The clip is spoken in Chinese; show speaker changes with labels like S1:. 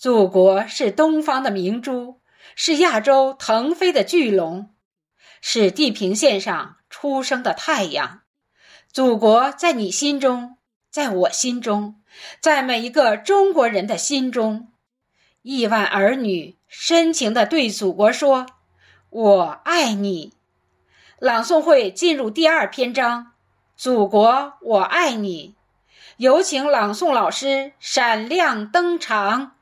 S1: 祖国是东方的明珠，是亚洲腾飞的巨龙，是地平线上初升的太阳。祖国在你心中，在我心中，在每一个中国人的心中。亿万儿女深情地对祖国说：“我爱你。”朗诵会进入第二篇章，“祖国，我爱你。”有请朗诵老师闪亮登场。